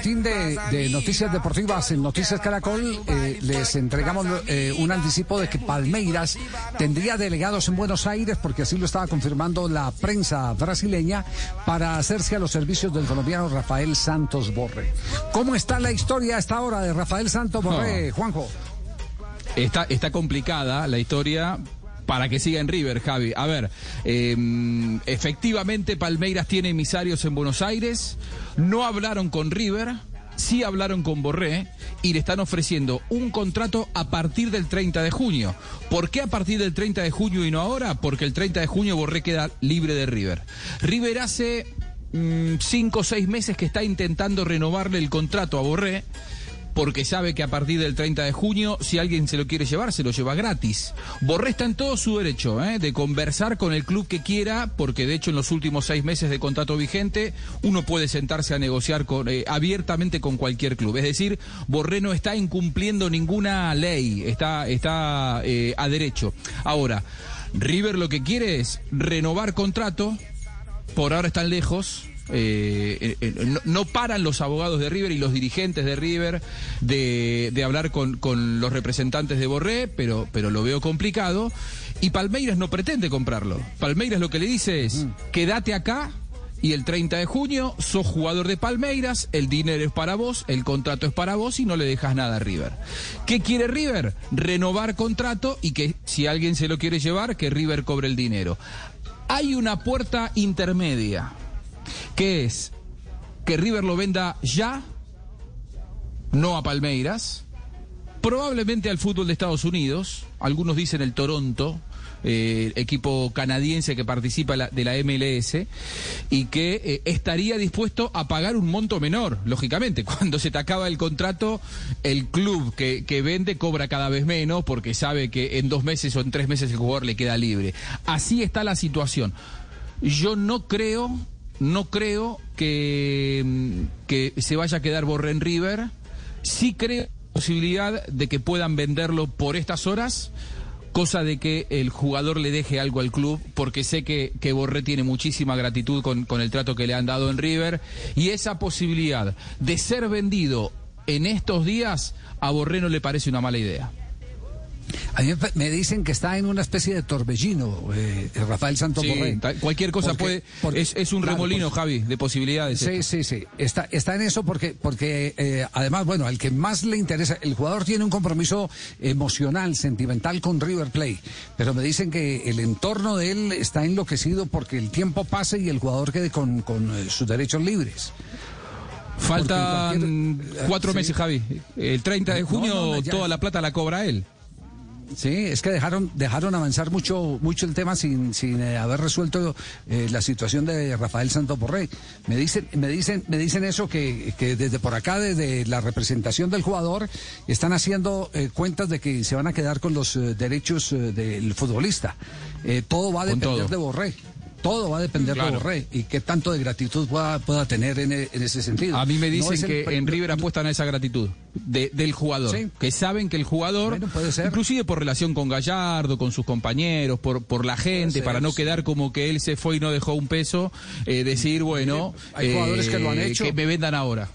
boletín de, noticias deportivas en Noticias Caracol eh, les entregamos eh, un anticipo de que Palmeiras tendría delegados en Buenos Aires, porque así lo estaba confirmando la prensa brasileña, para hacerse a los servicios del colombiano Rafael Santos Borre. ¿Cómo está la historia a esta hora de Rafael Santos Borre, Juanjo? Está, está complicada la historia para que siga en River, Javi. A ver, em, efectivamente Palmeiras tiene emisarios en Buenos Aires, no hablaron con River, sí hablaron con Borré y le están ofreciendo un contrato a partir del 30 de junio. ¿Por qué a partir del 30 de junio y no ahora? Porque el 30 de junio Borré queda libre de River. River hace mm, cinco o seis meses que está intentando renovarle el contrato a Borré porque sabe que a partir del 30 de junio, si alguien se lo quiere llevar, se lo lleva gratis. Borré está en todo su derecho ¿eh? de conversar con el club que quiera, porque de hecho en los últimos seis meses de contrato vigente, uno puede sentarse a negociar con, eh, abiertamente con cualquier club. Es decir, Borré no está incumpliendo ninguna ley, está, está eh, a derecho. Ahora, River lo que quiere es renovar contrato, por ahora están lejos, eh, eh, eh, no, paran los abogados de River y los dirigentes de River de, hablar con, los representantes de Borré, pero, pero lo veo complicado. Y Palmeiras no pretende comprarlo. Palmeiras lo que le dice es, mm. quédate acá y el 30 de junio sos jugador de Palmeiras, el dinero es para vos, el contrato es para vos y no le dejas nada a River. ¿Qué quiere River? Renovar contrato y que si alguien se lo quiere llevar, que River cobre el dinero. Hay una puerta intermedia que es que River lo venda ya, no a Palmeiras, probablemente al fútbol de Estados Unidos, algunos dicen el Toronto, eh, equipo canadiense que participa de la MLS y que eh, estaría dispuesto a pagar un monto menor, lógicamente. Cuando se te acaba el contrato, el club que, que vende cobra cada vez menos porque sabe que en dos meses o en tres meses el jugador le queda libre. Así está la situación. Yo no creo no creo que, mm, que se vaya a quedar Borren River. Sí creo posibilidad de que puedan venderlo por estas horas, cosa de que el jugador le deje algo al club, porque sé que, que Borré tiene muchísima gratitud con, con el trato que le han dado en River, y esa posibilidad de ser vendido en estos días a Borré no le parece una mala idea. A mí me dicen que está en una especie de torbellino, eh, Rafael Santos sí, Cualquier cosa puede. es, un remolino, Javi, de posibilidades. Sí, sí, sí. Está, está en eso porque, porque eh, además, bueno, al que más le interesa, el jugador tiene un compromiso emocional, sentimental con River Plate, pero me dicen que el entorno de él está enloquecido porque el tiempo pase y el jugador quede con, con eh, sus derechos libres. Faltan cuatro meses, Javi. El 30 de junio toda la plata la cobra él. Sí, es que dejaron dejaron avanzar mucho mucho el tema sin, sin eh, haber resuelto eh, la situación de Rafael Santos Borré. Me dicen me dicen me dicen eso que, que desde por acá desde la representación del jugador están haciendo eh, cuentas de que se van a quedar con los derechos del futbolista. todo va a depender de Borré. Todo va a depender de Borré y qué tanto de gratitud pueda, pueda tener en, ese sentido. A mí me dicen que en River apuestan a esa gratitud del jugador, que saben que el jugador, inclusive por relación con Gallardo, con sus compañeros, por, por la gente, para no quedar como que él se fue y no dejó un peso, eh, decir, bueno, hay jugadores que lo han eh, hecho. Que me vendan ahora.